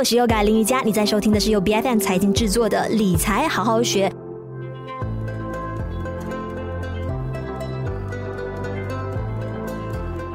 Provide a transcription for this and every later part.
我是优改林瑜伽，你在收听的是由 BFM 财经制作的理财好好学。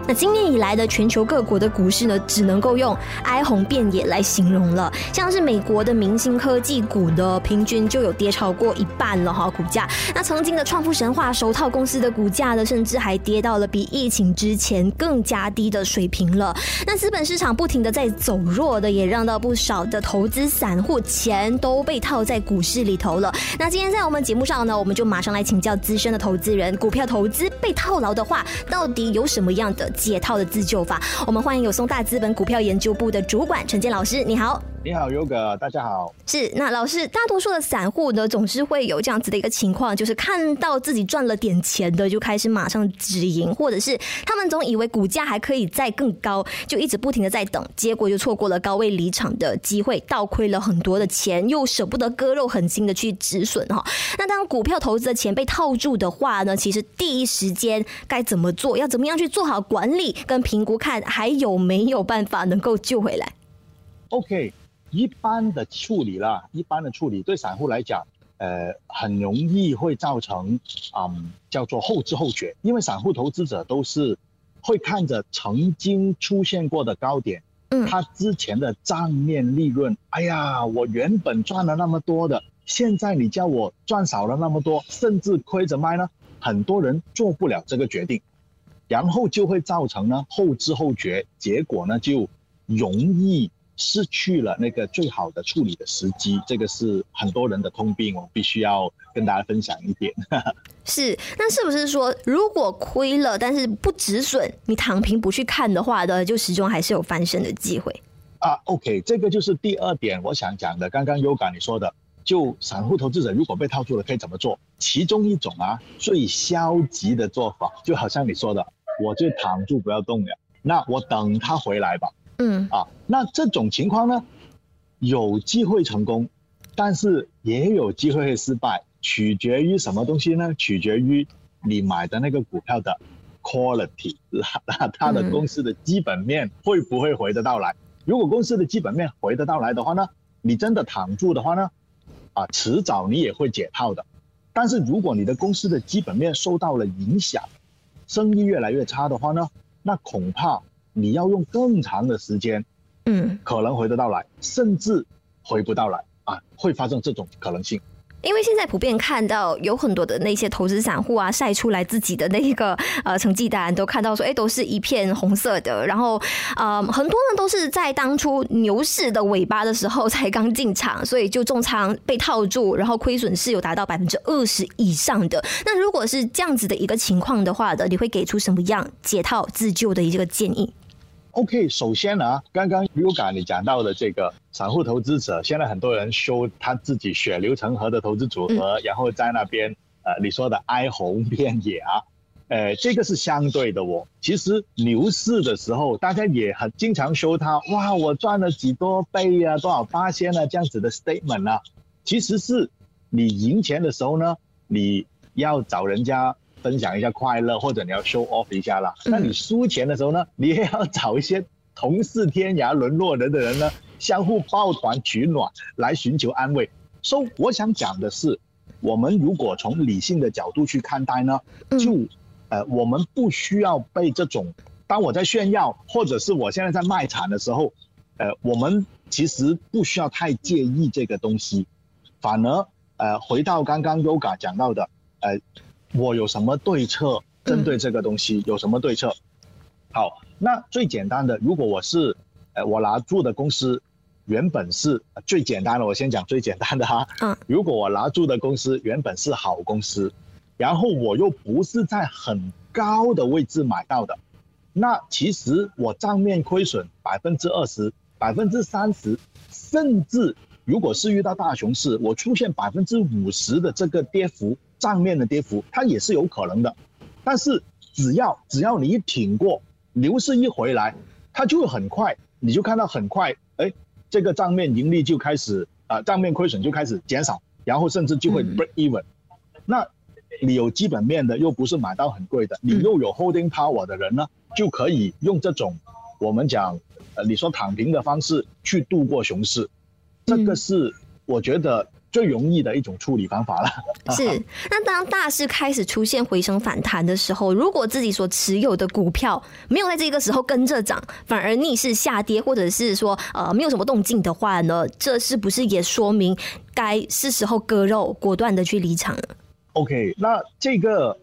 那今年以来的全球各国的股市呢，只能够用哀鸿遍野来形容了。像是美国的明星科技股呢，平均就有跌超过一半了哈，股价。那曾经的创富神话首套公司的股价呢，甚至还跌到了比疫情之前更加低的水平了。那资本市场不停的在走弱的，也让到不少的投资散户钱都被套在股市里头了。那今天在我们节目上呢，我们就马上来请教资深的投资人，股票投资被套牢的话，到底有什么样的解套的自救法，我们欢迎有松大资本股票研究部的主管陈建老师，你好。你好，Yoga，大家好。是，那老师，大多数的散户呢，总是会有这样子的一个情况，就是看到自己赚了点钱的，就开始马上止盈，或者是他们总以为股价还可以再更高，就一直不停的在等，结果就错过了高位离场的机会，倒亏了很多的钱，又舍不得割肉狠心的去止损哈。那当股票投资的钱被套住的话呢，其实第一时间该怎么做？要怎么样去做好管理跟评估，看还有没有办法能够救回来？OK。一般的处理啦，一般的处理对散户来讲，呃，很容易会造成，嗯，叫做后知后觉。因为散户投资者都是会看着曾经出现过的高点，嗯，他之前的账面利润，哎呀，我原本赚了那么多的，现在你叫我赚少了那么多，甚至亏着卖呢，很多人做不了这个决定，然后就会造成呢后知后觉，结果呢就容易。失去了那个最好的处理的时机，这个是很多人的通病，我必须要跟大家分享一点。是，那是不是说，如果亏了，但是不止损，你躺平不去看的话呢，就始终还是有翻身的机会？啊，OK，这个就是第二点我想讲的。刚刚 Yoga 你说的，就散户投资者如果被套住了，可以怎么做？其中一种啊，最消极的做法，就好像你说的，我就躺住不要动了，那我等他回来吧。嗯啊，那这种情况呢，有机会成功，但是也有机会会失败，取决于什么东西呢？取决于你买的那个股票的 quality，那它的公司的基本面会不会回得到来？如果公司的基本面回得到来的话呢，你真的躺住的话呢，啊，迟早你也会解套的。但是如果你的公司的基本面受到了影响，生意越来越差的话呢，那恐怕。你要用更长的时间，嗯，可能回得到来，甚至回不到来啊，会发生这种可能性。因为现在普遍看到有很多的那些投资散户啊，晒出来自己的那个 呃成绩单，都看到说，哎，都是一片红色的。然后，呃，很多人都是在当初牛市的尾巴的时候才刚进场，所以就重仓被套住，然后亏损是有达到百分之二十以上的。那如果是这样子的一个情况的话的，你会给出什么样解套自救的一个建议？OK，首先呢，刚刚 Yoga 你讲到的这个散户投资者，现在很多人修他自己血流成河的投资组合，然后在那边呃你说的哀鸿遍野啊，呃这个是相对的哦。其实牛市的时候，大家也很经常修他，哇，我赚了几多倍啊，多少八千啊这样子的 statement 啊，其实是你赢钱的时候呢，你要找人家。分享一下快乐，或者你要 show off 一下啦。那你输钱的时候呢，你也要找一些同是天涯沦落人的人呢，相互抱团取暖，来寻求安慰。所以我想讲的是，我们如果从理性的角度去看待呢，就呃，我们不需要被这种，当我在炫耀，或者是我现在在卖惨的时候，呃，我们其实不需要太介意这个东西，反而呃，回到刚刚 Yoga 讲到的，呃。我有什么对策？针对这个东西有什么对策？好，那最简单的，如果我是，呃，我拿住的公司原本是最简单的，我先讲最简单的哈。嗯。如果我拿住的公司原本是好公司，然后我又不是在很高的位置买到的，那其实我账面亏损百分之二十、百分之三十，甚至如果是遇到大熊市，我出现百分之五十的这个跌幅。账面的跌幅，它也是有可能的，但是只要只要你一挺过，牛市一回来，它就会很快，你就看到很快，哎，这个账面盈利就开始啊，账面亏损就开始减少，然后甚至就会 break even。那你有基本面的，又不是买到很贵的，你又有 holding power 的人呢，就可以用这种我们讲呃，你说躺平的方式去度过熊市，这个是我觉得最容易的一种处理方法了。是，那当大势开始出现回升反弹的时候，如果自己所持有的股票没有在这个时候跟着涨，反而逆势下跌，或者是说呃没有什么动静的话呢，这是不是也说明该是时候割肉，果断的去离场了？OK，那这个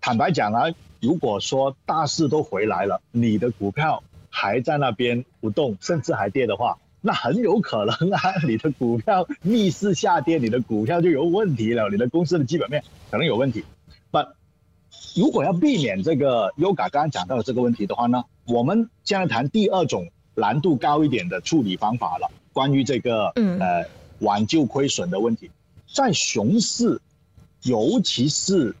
坦白讲啊，如果说大势都回来了，你的股票还在那边不动，甚至还跌的话，那很有可能啊，你的股票逆势下跌，你的股票就有问题了，你的公司的基本面可能有问题。But 如果要避免这个 Yoga 刚刚讲到的这个问题的话呢，我们现在谈第二种难度高一点的处理方法了，关于这个呃挽救亏损的问题，在熊市，尤其是。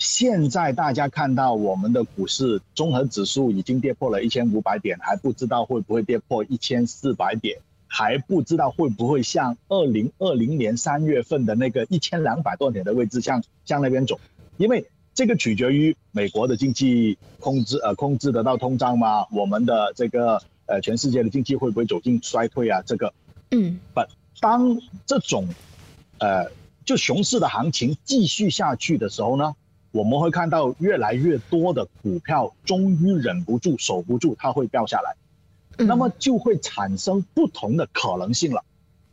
现在大家看到我们的股市综合指数已经跌破了一千五百点，还不知道会不会跌破一千四百点，还不知道会不会像二零二零年三月份的那个一千两百多点的位置向向那边走，因为这个取决于美国的经济控制呃控制得到通胀吗？我们的这个呃全世界的经济会不会走进衰退啊？这个嗯，不，当这种呃就熊市的行情继续下去的时候呢？我们会看到越来越多的股票终于忍不住、守不住，它会掉下来，那么就会产生不同的可能性了，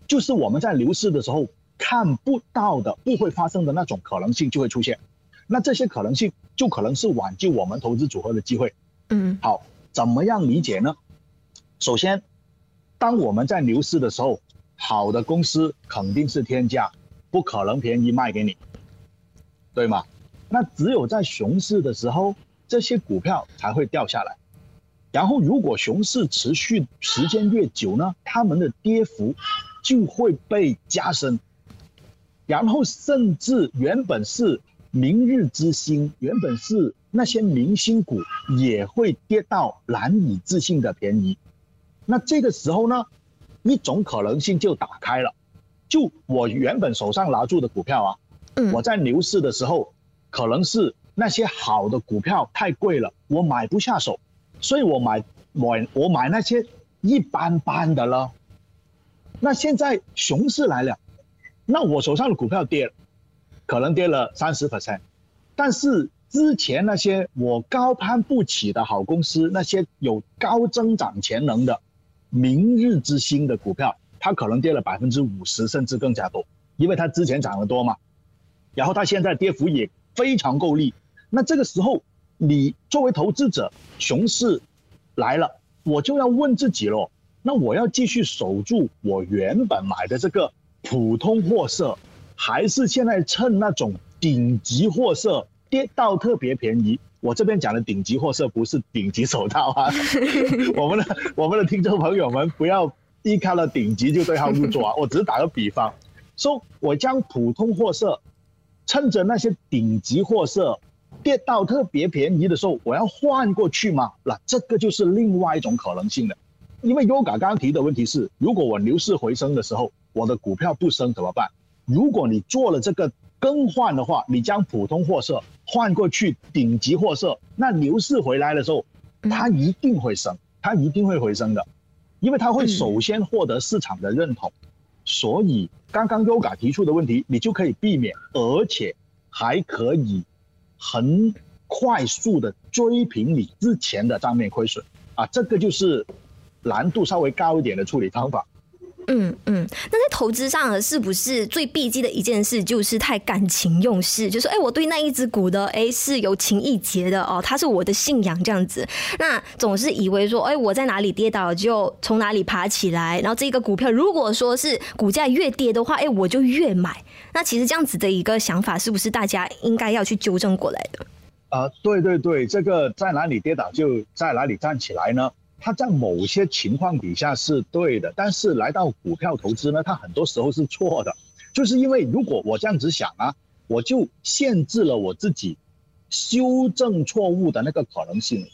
就是我们在牛市的时候看不到的、不会发生的那种可能性就会出现，那这些可能性就可能是挽救我们投资组合的机会。嗯，好，怎么样理解呢？首先，当我们在牛市的时候，好的公司肯定是天价，不可能便宜卖给你，对吗？那只有在熊市的时候，这些股票才会掉下来。然后，如果熊市持续时间越久呢，它们的跌幅就会被加深。然后，甚至原本是明日之星，原本是那些明星股，也会跌到难以置信的便宜。那这个时候呢，一种可能性就打开了。就我原本手上拿住的股票啊，我在牛市的时候。可能是那些好的股票太贵了，我买不下手，所以我买买我买那些一般般的了。那现在熊市来了，那我手上的股票跌了，可能跌了三十 percent，但是之前那些我高攀不起的好公司，那些有高增长潜能的明日之星的股票，它可能跌了百分之五十甚至更加多，因为它之前涨得多嘛，然后它现在跌幅也。非常够力，那这个时候，你作为投资者，熊市来了，我就要问自己喽，那我要继续守住我原本买的这个普通货色，还是现在趁那种顶级货色跌到特别便宜？我这边讲的顶级货色不是顶级手套啊，我们的我们的听众朋友们不要一看了顶级就对号入座啊，我只是打个比方，说我将普通货色。趁着那些顶级货色跌到特别便宜的时候，我要换过去吗？那这个就是另外一种可能性的。因为 Yoga 刚刚提的问题是，如果我牛市回升的时候，我的股票不升怎么办？如果你做了这个更换的话，你将普通货色换过去顶级货色，那牛市回来的时候，它一定会升，它一定会回升的，因为它会首先获得市场的认同。所以，刚刚 Yoga 提出的问题，你就可以避免，而且还可以很快速的追平你之前的账面亏损啊！这个就是难度稍微高一点的处理方法。嗯嗯，那在投资上呢，是不是最避忌的一件事就是太感情用事？就是哎，我对那一只股的哎是有情意结的哦，它是我的信仰这样子。那总是以为说哎，我在哪里跌倒就从哪里爬起来，然后这个股票如果说是股价越跌的话，哎，我就越买。那其实这样子的一个想法，是不是大家应该要去纠正过来的？啊、呃，对对对，这个在哪里跌倒就在哪里站起来呢？它在某些情况底下是对的，但是来到股票投资呢，它很多时候是错的，就是因为如果我这样子想啊，我就限制了我自己修正错误的那个可能性。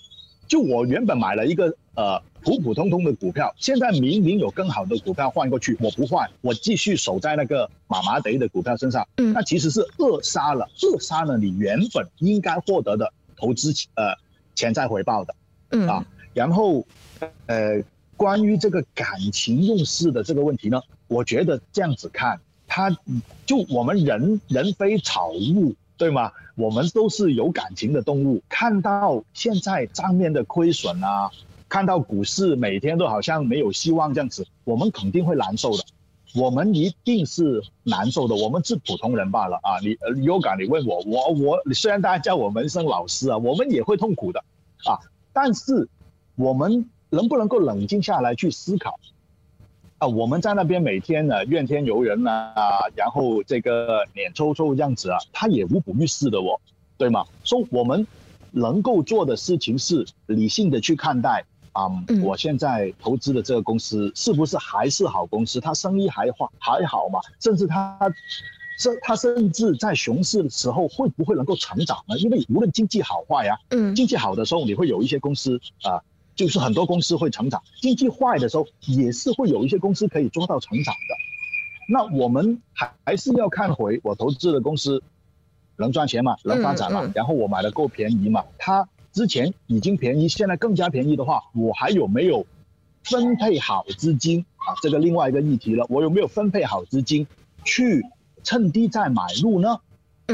就我原本买了一个呃普普通通的股票，现在明明有更好的股票换过去，我不换，我继续守在那个麻麻得的股票身上，那其实是扼杀了扼杀了你原本应该获得的投资呃潜在回报的，啊。然后，呃，关于这个感情用事的这个问题呢，我觉得这样子看，他就我们人人非草木，对吗？我们都是有感情的动物。看到现在账面的亏损啊，看到股市每天都好像没有希望这样子，我们肯定会难受的。我们一定是难受的。我们是普通人罢了啊！你呃，Yoga，你问我，我我虽然大家叫我们一声老师啊，我们也会痛苦的啊。但是我们。能不能够冷静下来去思考？啊，我们在那边每天呢怨天尤人啊，然后这个脸抽抽这样子啊，他也无补于事的哦，对吗？所以我们能够做的事情是理性的去看待啊，我现在投资的这个公司是不是还是好公司？它生意还好还好嘛？甚至它甚它甚至在熊市的时候会不会能够成长呢？因为无论经济好坏呀，嗯，经济好的时候你会有一些公司啊。就是很多公司会成长，经济坏的时候也是会有一些公司可以做到成长的。那我们还还是要看回我投资的公司能赚钱嘛，能发展嘛，然后我买的够便宜嘛，它之前已经便宜，现在更加便宜的话，我还有没有分配好资金啊？这个另外一个议题了，我有没有分配好资金去趁低再买入呢？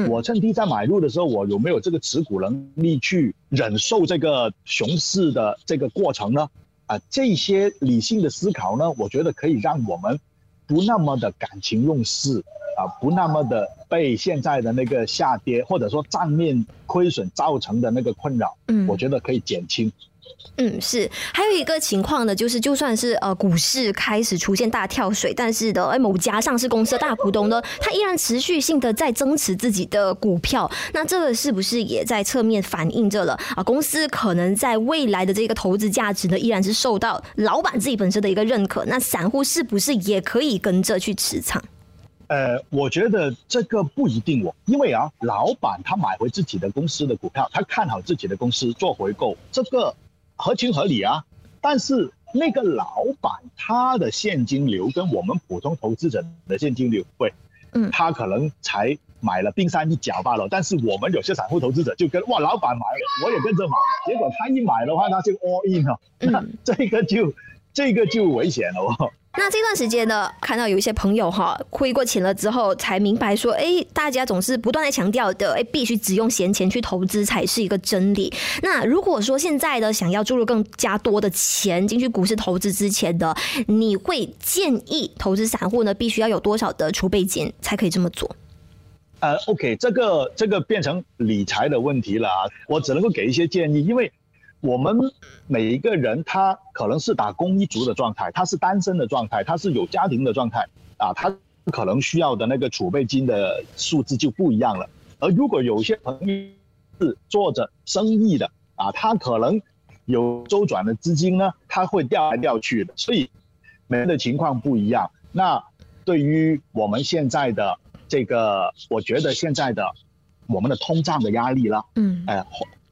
我趁低在买入的时候，我有没有这个持股能力去忍受这个熊市的这个过程呢？啊，这些理性的思考呢，我觉得可以让我们不那么的感情用事啊，不那么的被现在的那个下跌或者说账面亏损造成的那个困扰，嗯，我觉得可以减轻。嗯，是，还有一个情况呢，就是就算是呃股市开始出现大跳水，但是的，哎，某家上市公司的大股东呢，他依然持续性的在增持自己的股票，那这个是不是也在侧面反映着了啊？公司可能在未来的这个投资价值呢，依然是受到老板自己本身的一个认可，那散户是不是也可以跟着去持仓？呃，我觉得这个不一定哦，因为啊，老板他买回自己的公司的股票，他看好自己的公司做回购，这个。合情合理啊，但是那个老板他的现金流跟我们普通投资者的现金流，会，嗯，他可能才买了冰山一角罢了。但是我们有些散户投资者就跟哇，老板买了，我也跟着买，结果他一买的话，他就 all in 了，那 这个就这个就危险了哦。那这段时间呢，看到有一些朋友哈亏过钱了之后，才明白说，哎，大家总是不断的强调的，哎，必须只用闲钱去投资才是一个真理。那如果说现在的想要注入更加多的钱进去股市投资之前的，你会建议投资散户呢，必须要有多少的储备金才可以这么做？呃，OK，这个这个变成理财的问题了啊，我只能够给一些建议，因为。我们每一个人，他可能是打工一族的状态，他是单身的状态，他是有家庭的状态，啊，他可能需要的那个储备金的数字就不一样了。而如果有些朋友是做着生意的，啊，他可能有周转的资金呢，他会调来调去的，所以每个人的情况不一样。那对于我们现在的这个，我觉得现在的我们的通胀的压力了，嗯，哎。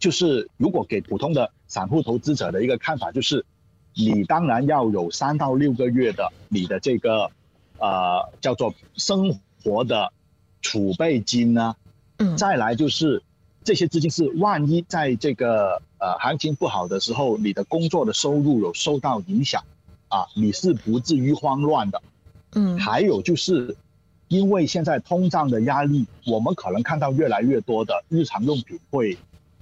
就是如果给普通的散户投资者的一个看法，就是你当然要有三到六个月的你的这个呃叫做生活的储备金呢，嗯，再来就是这些资金是万一在这个呃行情不好的时候，你的工作的收入有受到影响啊，你是不至于慌乱的，嗯，还有就是因为现在通胀的压力，我们可能看到越来越多的日常用品会。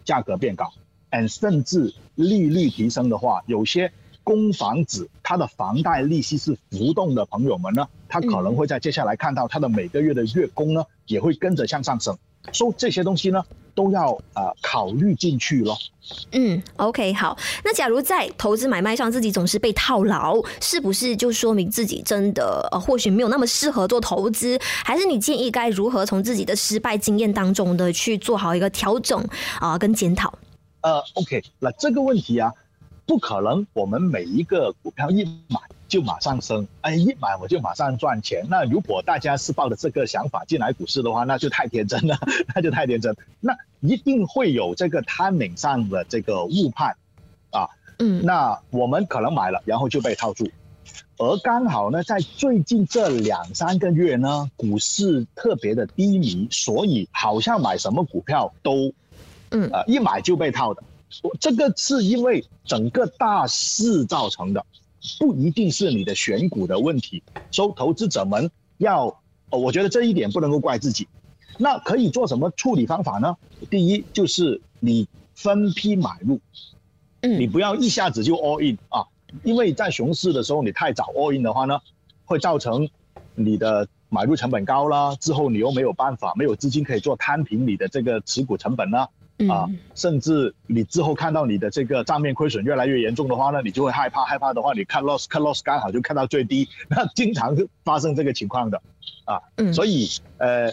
价格变高，and 甚至利率提升的话，有些供房子它的房贷利息是浮动的朋友们呢，他可能会在接下来看到他的每个月的月供呢，也会跟着向上升，所以这些东西呢都要呃考虑进去咯。嗯，OK，好，那假如在投资买卖上自己总是被套牢，是不是就说明自己真的呃或许没有那么适合做投资？还是你建议该如何从自己的失败经验当中的去做好一个调整啊、呃、跟检讨？呃，OK，那这个问题啊，不可能我们每一个股票一买就马上升，哎，一买我就马上赚钱。那如果大家是抱着这个想法进来股市的话，那就太天真了，那就太天真。那一定会有这个 timing 上的这个误判，啊，嗯，那我们可能买了，然后就被套住，而刚好呢，在最近这两三个月呢，股市特别的低迷，所以好像买什么股票都，嗯，呃，一买就被套的，这个是因为整个大势造成的。不一定是你的选股的问题。所以投资者们要，哦，我觉得这一点不能够怪自己。那可以做什么处理方法呢？第一就是你分批买入，嗯，你不要一下子就 all in 啊，因为在熊市的时候你太早 all in 的话呢，会造成你的买入成本高了，之后你又没有办法，没有资金可以做摊平你的这个持股成本呢，啊，甚至你之后看到你的这个账面亏损越来越严重的话呢，你就会害怕，害怕的话你看 loss cut loss 刚好就看到最低，那经常是发生这个情况的，啊，所以呃。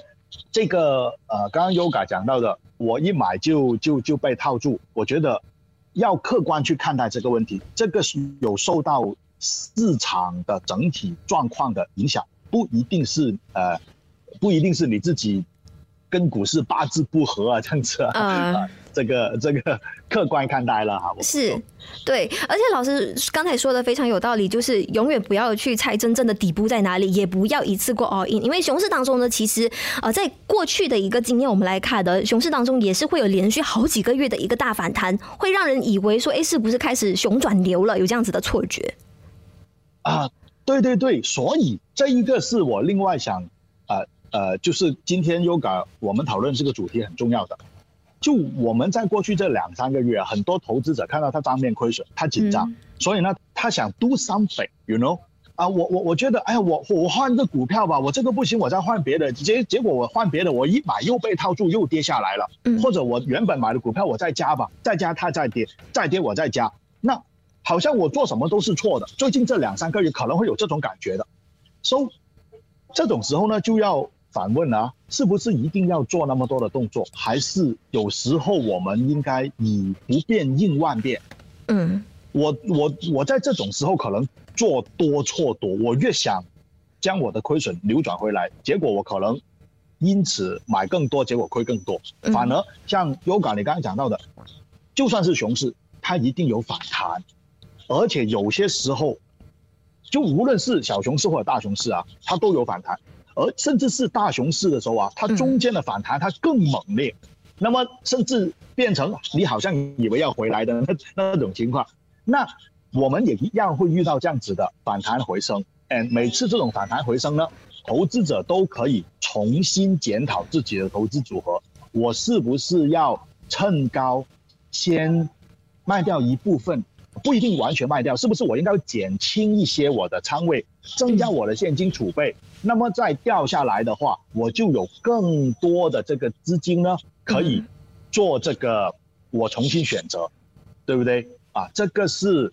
这个呃，刚刚 Yoga 讲到的，我一买就就就被套住。我觉得要客观去看待这个问题，这个是有受到市场的整体状况的影响，不一定是呃，不一定是你自己跟股市八字不合啊，这样子啊。Uh. 这个这个客观看待了哈，是，对，而且老师刚才说的非常有道理，就是永远不要去猜真正的底部在哪里，也不要一次过 all in，因为熊市当中呢，其实呃，在过去的一个经验我们来看的，熊市当中也是会有连续好几个月的一个大反弹，会让人以为说，哎，是不是开始熊转牛了？有这样子的错觉啊？对对对，所以这一个是我另外想，呃呃，就是今天 Yoga 我们讨论这个主题很重要的。就我们在过去这两三个月，很多投资者看到他账面亏损，他紧张，嗯、所以呢，他想 do something，you know？啊，我我我觉得，哎呀，我我换个股票吧，我这个不行，我再换别的。结结果我换别的，我一买又被套住，又跌下来了。嗯。或者我原本买的股票，我再加吧，再加它再跌，再跌我再加。那好像我做什么都是错的。最近这两三个月可能会有这种感觉的。So，这种时候呢，就要。反问啊，是不是一定要做那么多的动作？还是有时候我们应该以不变应万变？嗯，我我我在这种时候可能做多错多，我越想将我的亏损扭转回来，结果我可能因此买更多，结果亏更多。反而像 Yoga 你刚刚讲到的，就算是熊市，它一定有反弹，而且有些时候，就无论是小熊市或者大熊市啊，它都有反弹。而甚至是大熊市的时候啊，它中间的反弹它更猛烈，嗯、那么甚至变成你好像以为要回来的那 那种情况，那我们也一样会遇到这样子的反弹回升。嗯，每次这种反弹回升呢，投资者都可以重新检讨自己的投资组合，我是不是要趁高先卖掉一部分？不一定完全卖掉，是不是我应该减轻一些我的仓位，增加我的现金储备？那么再掉下来的话，我就有更多的这个资金呢，可以做这个我重新选择，对不对？啊，这个是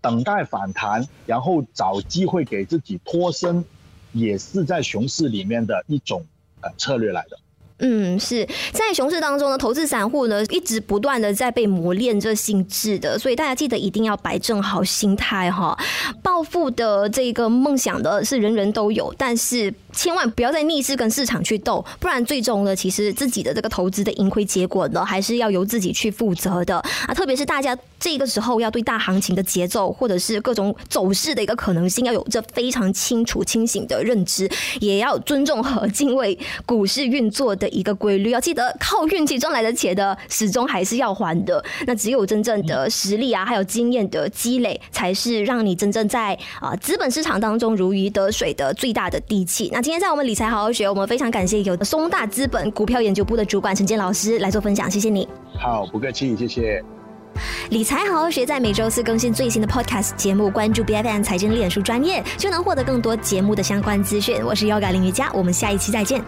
等待反弹，然后找机会给自己脱身，也是在熊市里面的一种呃策略来的。嗯，是在熊市当中呢，投资散户呢一直不断的在被磨练这心智的，所以大家记得一定要摆正好心态哈。暴富的这个梦想的是人人都有，但是千万不要再逆势跟市场去斗，不然最终呢，其实自己的这个投资的盈亏结果呢，还是要由自己去负责的啊。特别是大家这个时候要对大行情的节奏或者是各种走势的一个可能性，要有着非常清楚清醒的认知，也要尊重和敬畏股市运作的。一个规律，要记得靠运气赚来的钱的，始终还是要还的。那只有真正的实力啊，还有经验的积累，才是让你真正在啊资本市场当中如鱼得水的最大的底气。那今天在我们理财好好学，我们非常感谢有松大资本股票研究部的主管陈建老师来做分享，谢谢你。好，不客气，谢谢。理财好好学在每周四更新最新的 Podcast 节目，关注 BFM 财经脸书专业，就能获得更多节目的相关资讯。我是 Yoga 林瑜伽，我们下一期再见。